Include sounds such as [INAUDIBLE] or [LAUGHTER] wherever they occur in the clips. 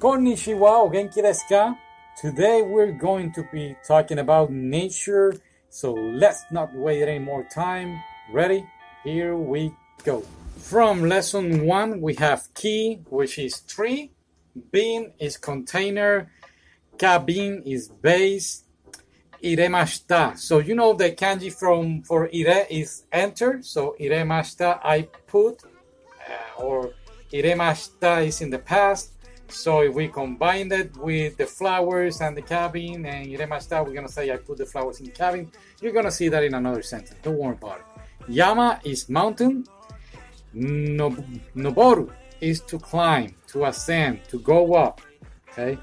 Konnichiwa, o genki desu ka? Today we're going to be talking about nature, so let's not wait any more time. Ready? Here we go. From lesson one, we have ki, which is tree, bin is container, kabin is base, iremashita. So you know the kanji from for ire is enter. So iremashita I put, uh, or iremashita is in the past. So if we combine it with the flowers and the cabin and iremashita, we're gonna say I put the flowers in the cabin. You're gonna see that in another sentence. Don't worry about it. Yama is mountain. Nob- noboru is to climb, to ascend, to go up. Okay,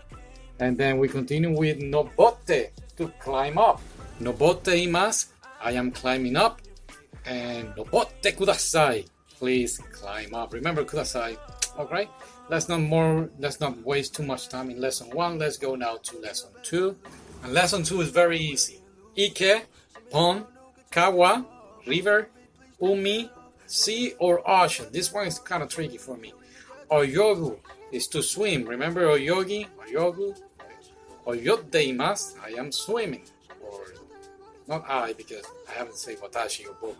and then we continue with nobote to climb up. Nobote imasu. I am climbing up. And nobotte kudasai. Please climb up. Remember kudasai. Okay. Let's not more. Let's not waste too much time in lesson one. Let's go now to lesson two. And lesson two is very easy. Ike, pond, kawa, river, umi, sea or ocean. This one is kind of tricky for me. Oyogu is to swim. Remember oyogi, oyogu, oyodeimasu. I am swimming. Or not I because I haven't said watashi or boku.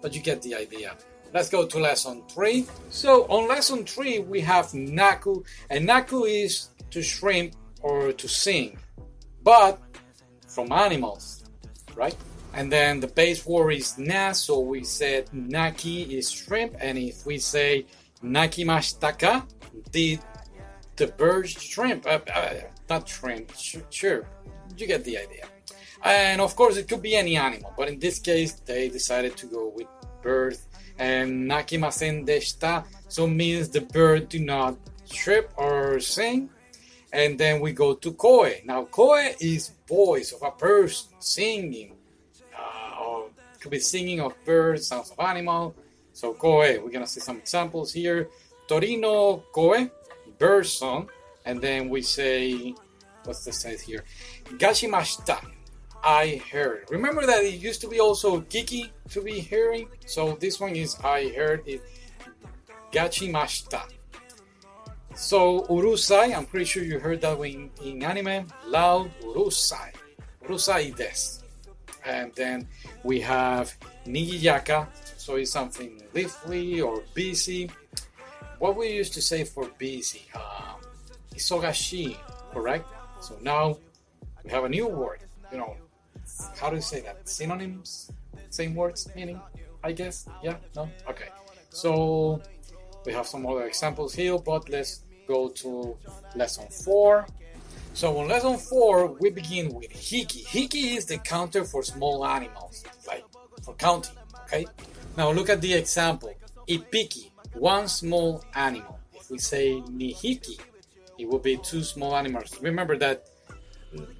But you get the idea. Let's go to lesson three. So on lesson three we have naku, and naku is to shrimp or to sing, but from animals, right? And then the base word is na, so we said naki is shrimp, and if we say nakimashitaka, did the bird shrimp? Uh, uh, not shrimp, sh- sure, you get the idea. And of course, it could be any animal, but in this case, they decided to go with bird. And nakimasen deshita, so means the bird do not chirp or sing. And then we go to koe. Now, koe is voice of a person singing uh, or could be singing of birds, sounds of animal. So koe, we're gonna see some examples here. Torino koe, bird song, and then we say, what's the say here? Gashimashita, I heard. Remember that it used to be also kiki to be hearing. So this one is I heard it. Gachimashita. So urusai, I'm pretty sure you heard that in, in anime. Loud urusai. Urusai desu. And then we have nigiyaka, so it's something lively or busy. What we used to say for busy, um, isogashi, correct? So now we have a new word. You know, how do you say that? Synonyms, same words, meaning, I guess. Yeah, no, okay. So we have some other examples here, but let's go to lesson four. So on lesson four, we begin with hiki. Hiki is the counter for small animals, like for counting. Okay. Now look at the example. Ipiki, one small animal. If we say nihiki, it will be two small animals. Remember that.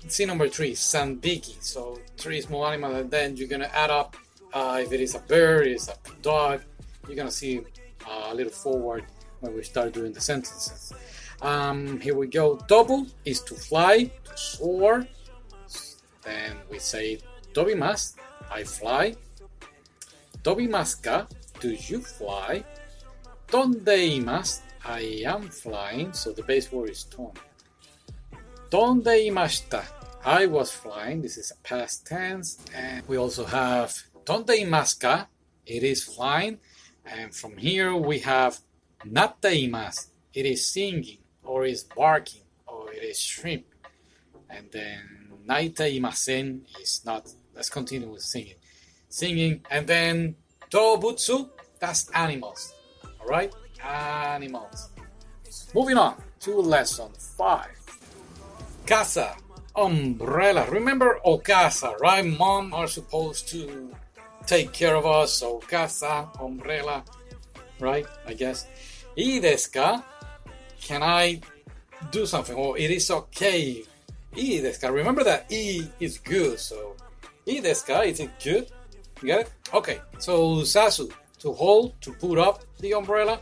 See number three, sandiki. So three small animals, and then you're gonna add up. Uh, if it is a bird, it's a dog. You're gonna see uh, a little forward when we start doing the sentences. Um, here we go. Double is to fly, to soar. Then we say Toby dobimas, I fly. Toby Dobimaska, do you fly? Donde imas, I am flying. So the base word is ton. Donde imashita, I was flying. This is past tense. And we also have donde imaska, it is flying. And from here we have natte imas, it is singing or is barking or it is shrimp. And then naite imasen is not. Let's continue with singing. Singing. And then dobutsu, that's animals. Alright? Animals. Moving on to lesson five. Casa, umbrella. Remember Okasa, right? Mom are supposed to take care of us. So casa, umbrella, right? I guess. I desu ka? Can I do something, or it is okay. I desu ka? Remember that I is good, so I desu ka? Is it good? You get it? Okay, so Sasu, to hold, to put up the umbrella.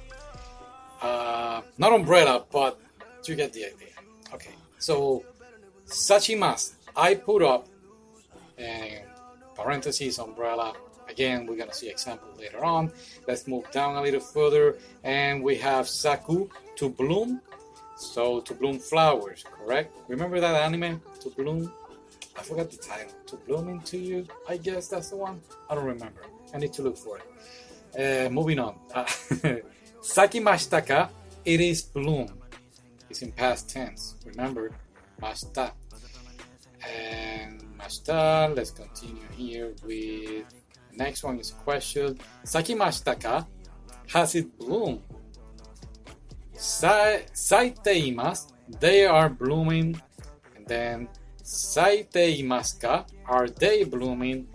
Uh, not umbrella, but you get the idea. Okay, so sachimasu, I put up, and parentheses, umbrella. Again, we're gonna see example later on. Let's move down a little further, and we have saku, to bloom. So to bloom flowers, correct? Remember that anime, to bloom? I forgot the title. To bloom into you, I guess that's the one. I don't remember. I need to look for it. Uh, moving on. Uh, [LAUGHS] Sakimashita ka? It is bloom. It's in past tense. Remember, mashita. And mashita. Let's continue here with next one is question. Sakimashita ka? Has it bloomed? Sa- Saiteimasu. They are blooming. And then Saiteimasu ka? Are they blooming?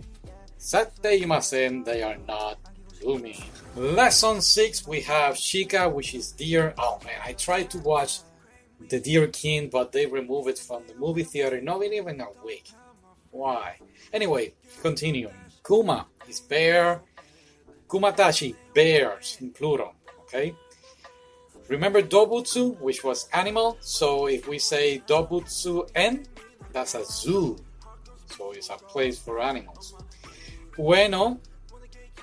Sateimasen. They are not blooming. Lesson 6 we have Shika, which is deer. Oh man, I tried to watch The Deer King, but they removed it from the movie theater, not even a week. Why? Anyway, continue. Kuma is bear. Kumatashi, bears in plural. Okay? Remember Dobutsu, which was animal? So if we say Dobutsu en, that's a zoo. So it's a place for animals. Ueno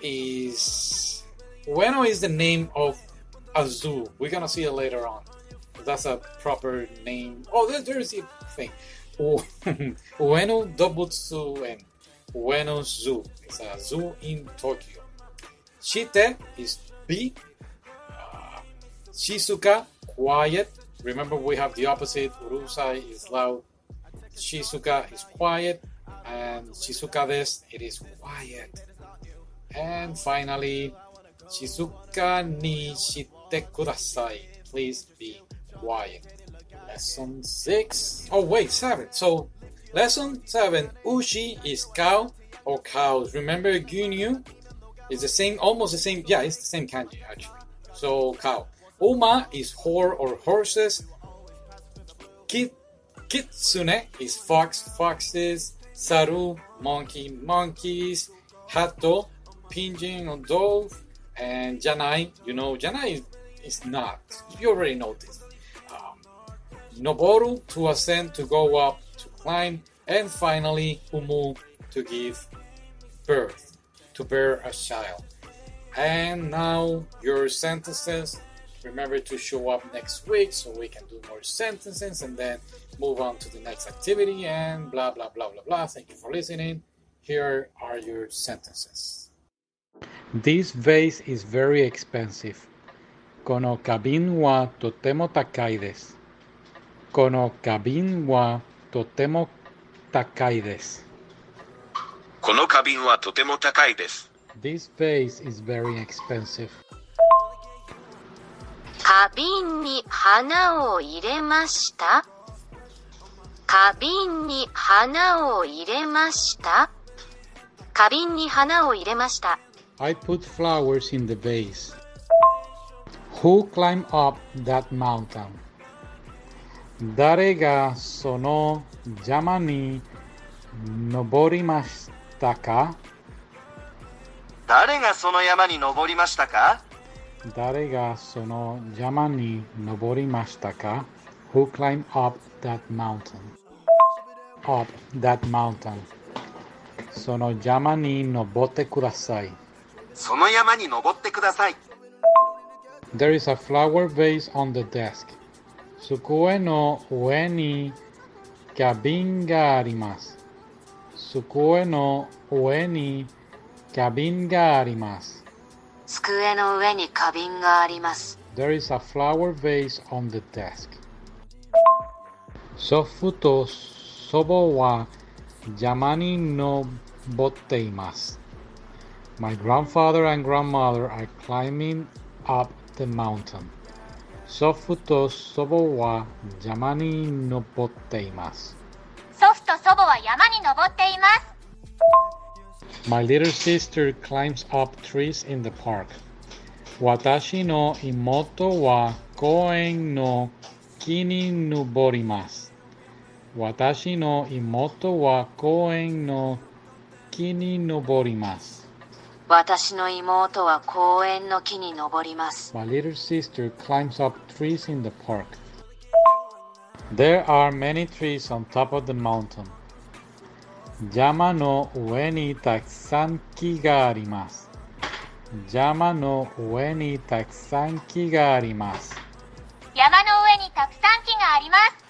is Ueno is the name of a zoo. We're gonna see it later on. That's a proper name. Oh, there, there's a thing. [LAUGHS] Ueno Dobutsu en Ueno Zoo. It's a zoo in Tokyo. Shite is bee. Uh, Shizuka, quiet. Remember, we have the opposite. Urusai is loud. Shizuka is quiet. And Shizuka des, it is quiet. And finally, Shizuka ni shite kudasai. Please be quiet. Lesson 6. Oh, wait, 7. So, lesson 7. Ushi is cow or cows. Remember, Gunyu is the same, almost the same. Yeah, it's the same kanji, actually. So, cow. Uma is whore or horses. Kit, kitsune is fox, foxes. Saru, monkey, monkeys. Hato, pigeon or dove. And janai, you know, janai is, is not. You already know this. Noboru to ascend, to go up, to climb, and finally Umu to give birth, to bear a child. And now your sentences. Remember to show up next week so we can do more sentences and then move on to the next activity and blah blah blah blah blah. Thank you for listening. Here are your sentences. This vase is very expensive. Kono kabin wa totemo takaides. この花瓶はとても高いです。この花瓶はとても高いです。This vase is very expensive. 花瓶に花を入れました花瓶に花を入れました花瓶に花を入れました。I put flowers in the vase. Who climbed up that mountain? 誰がその山に登りましたか誰がその山に登りましたか誰がその山に登りましたか Who climbed up that mountain? Up that mountain. その山に登ってください。その山に登ってください。There is a flower vase on the desk. 机の上に花瓶があります。机の上に花瓶があります。机の上に花瓶があります。 There is a flower vase on the desk. 祖父と祖母は山に登っています。My grandfather and grandmother are climbing up the mountain. 祖父と祖母は山に登っています。祖父と祖母は山に登っています。My little sister climbs up trees in the park. 私の妹は公園の木に登ります。私の妹は公園の木に登ります。私の妹は公園の木に登ります。 My little sister climbs up trees in the park. There are many trees on top of the mountain. 山の上にたくさん木があります。山の上にたくさん木があります。山の上にたくさん木があります。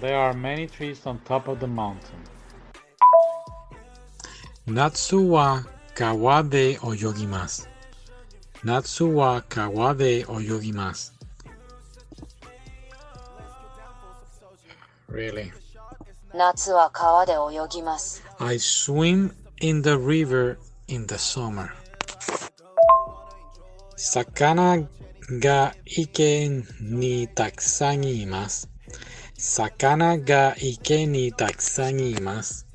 There are many trees on top of the mountain. 夏は kawade oyogimasu. Natsu wa kawade oyogimasu. Really? Natsu wa kawa de oyogimasu. I swim in the river in the summer. Sakana ga ike ni takusan imasu. Sakana ga ike ni takusan imasu.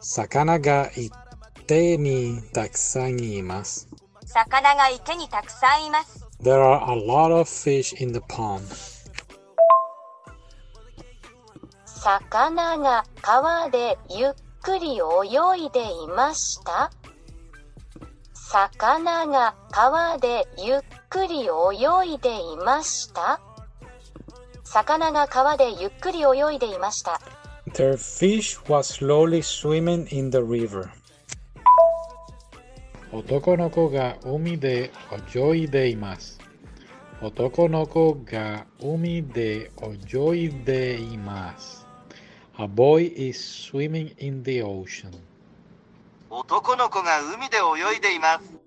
Sakana ga ike たくさんいます。魚が池にたくさんいます。魚が池にたくさんいます。There are a lot of fish in the pond. 魚が川でゆっくり泳いでいました。魚が川でゆっくり泳いでいました。魚が川でゆっくり泳いでいました。The fish was slowly swimming in the river. 男の子が海で泳いでいます。男の子が海で泳いでいます。A boy is swimming in the ocean. 男の子が海で泳いでいます。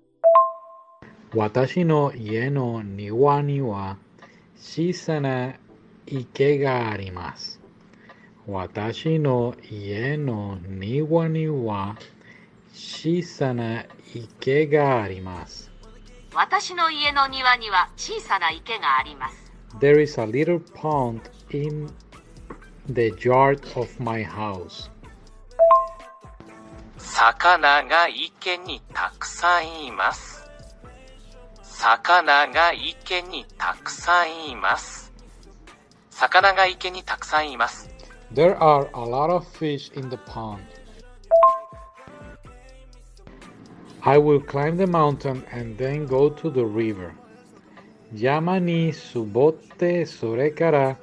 私の家の庭には小さな池があります。私の家の庭には小さな池があります。私の家の庭には小さな池があります。There is a little pond in the yard of my house. 魚が池にたくさんいます。魚が池にたくさんいます。魚が池にたくさんいます。There are a lot of fish in the pond. I will climb the mountain and then go to the river. Yamani subote sorekara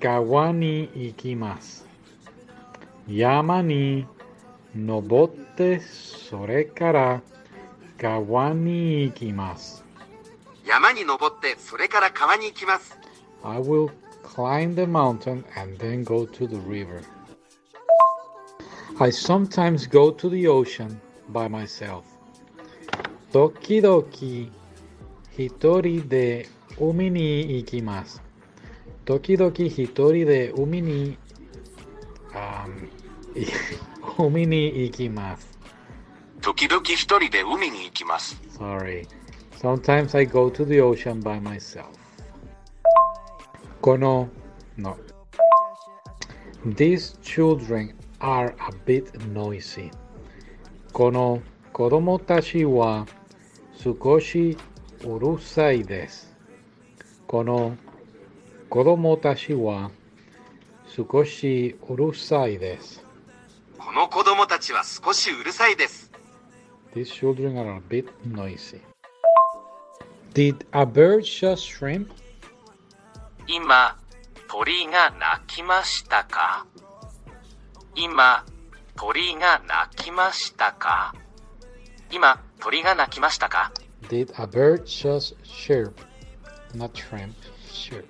kawani ikimas. Yamani nobote sorekara kawani ikimas. Yamani nobote sorekara kawani ikimas. I will climb the mountain and then go to the river. I sometimes go to the ocean by myself. Toki doki Hitori de umi ni Ikimas. Toki doki Hitori de umi ni um, [LAUGHS] Umini Ikimas. Dokidoki Hitori de umi ni Ikimas. Sorry. Sometimes I go to the ocean by myself. Kono no. These children are a bit noisy. この子供たちは少しうるさいです。この子供たちは少しうるさいです。この子供たちは少しうるさいです。These children are a bit noisy. Did a bird just shrimp? 今、鳥が鳴きましたか今、鳥が鳴きましたか今、鳥が鳴きましたか Did a bird just chirp? Not shrimp, chirp.